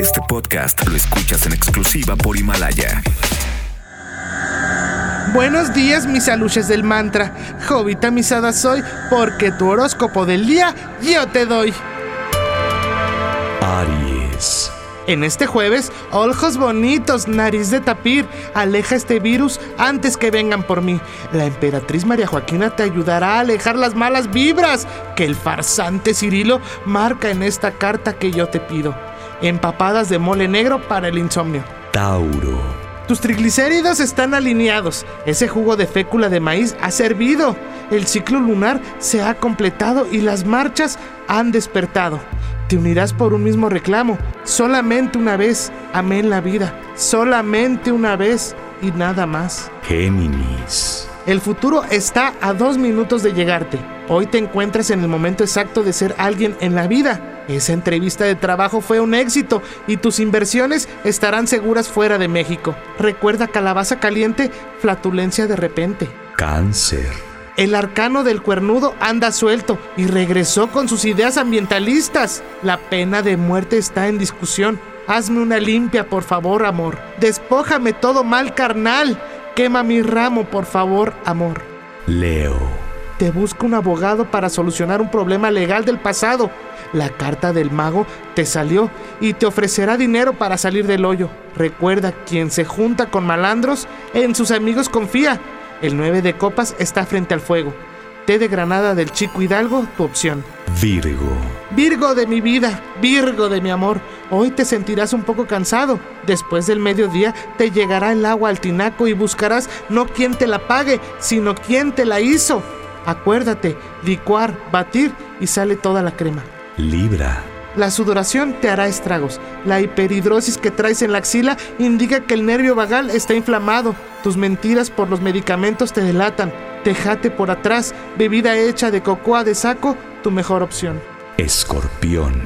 Este podcast lo escuchas en exclusiva por Himalaya. Buenos días, mis aluches del mantra. Jovita misada soy, porque tu horóscopo del día yo te doy. Aries. En este jueves, ojos bonitos, nariz de tapir, aleja este virus antes que vengan por mí. La emperatriz María Joaquina te ayudará a alejar las malas vibras que el farsante Cirilo marca en esta carta que yo te pido. Empapadas de mole negro para el insomnio. Tauro. Tus triglicéridos están alineados. Ese jugo de fécula de maíz ha servido. El ciclo lunar se ha completado y las marchas han despertado. Te unirás por un mismo reclamo. Solamente una vez amé en la vida. Solamente una vez y nada más. Géminis. El futuro está a dos minutos de llegarte. Hoy te encuentras en el momento exacto de ser alguien en la vida. Esa entrevista de trabajo fue un éxito y tus inversiones estarán seguras fuera de México. Recuerda calabaza caliente, flatulencia de repente. Cáncer. El arcano del cuernudo anda suelto y regresó con sus ideas ambientalistas. La pena de muerte está en discusión. Hazme una limpia, por favor, amor. Despójame todo mal carnal. Quema mi ramo, por favor, amor. Leo. Te busco un abogado para solucionar un problema legal del pasado. La carta del mago te salió y te ofrecerá dinero para salir del hoyo. Recuerda, quien se junta con malandros, en sus amigos confía. El 9 de copas está frente al fuego. Té de granada del chico Hidalgo, tu opción. Virgo. Virgo de mi vida, Virgo de mi amor, hoy te sentirás un poco cansado. Después del mediodía te llegará el agua al tinaco y buscarás no quien te la pague, sino quien te la hizo. Acuérdate, licuar, batir y sale toda la crema. Libra. La sudoración te hará estragos. La hiperhidrosis que traes en la axila indica que el nervio vagal está inflamado. Tus mentiras por los medicamentos te delatan. Tejate por atrás, bebida hecha de cocoa de saco, tu mejor opción. Escorpión.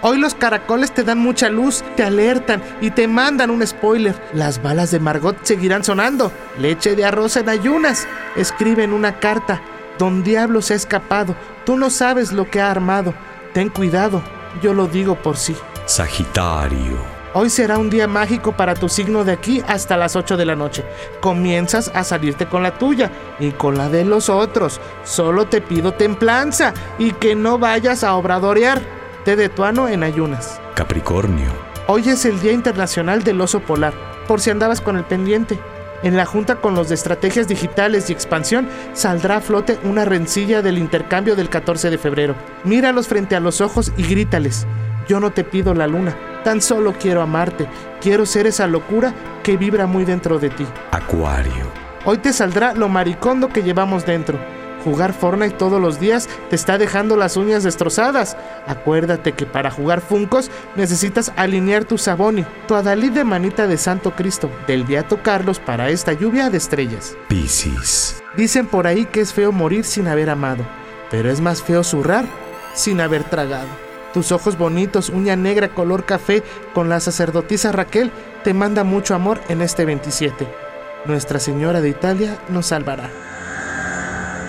Hoy los caracoles te dan mucha luz, te alertan y te mandan un spoiler. Las balas de Margot seguirán sonando. Leche de arroz en ayunas. Escribe en una carta. Don Diablo se ha escapado. Tú no sabes lo que ha armado. Ten cuidado, yo lo digo por sí. Sagitario. Hoy será un día mágico para tu signo de aquí hasta las 8 de la noche. Comienzas a salirte con la tuya y con la de los otros. Solo te pido templanza y que no vayas a obradorear. Te detuano en ayunas. Capricornio. Hoy es el Día Internacional del Oso Polar, por si andabas con el pendiente. En la junta con los de estrategias digitales y expansión saldrá a flote una rencilla del intercambio del 14 de febrero. Míralos frente a los ojos y grítales. Yo no te pido la luna, tan solo quiero amarte. Quiero ser esa locura que vibra muy dentro de ti. Acuario. Hoy te saldrá lo maricondo que llevamos dentro. Jugar Fortnite todos los días te está dejando las uñas destrozadas. Acuérdate que para jugar Funcos necesitas alinear tu Saboni, tu Adalid de manita de Santo Cristo, del Beato Carlos para esta lluvia de estrellas. Piscis. Dicen por ahí que es feo morir sin haber amado, pero es más feo zurrar sin haber tragado. Tus ojos bonitos, uña negra color café con la sacerdotisa Raquel te manda mucho amor en este 27. Nuestra Señora de Italia nos salvará.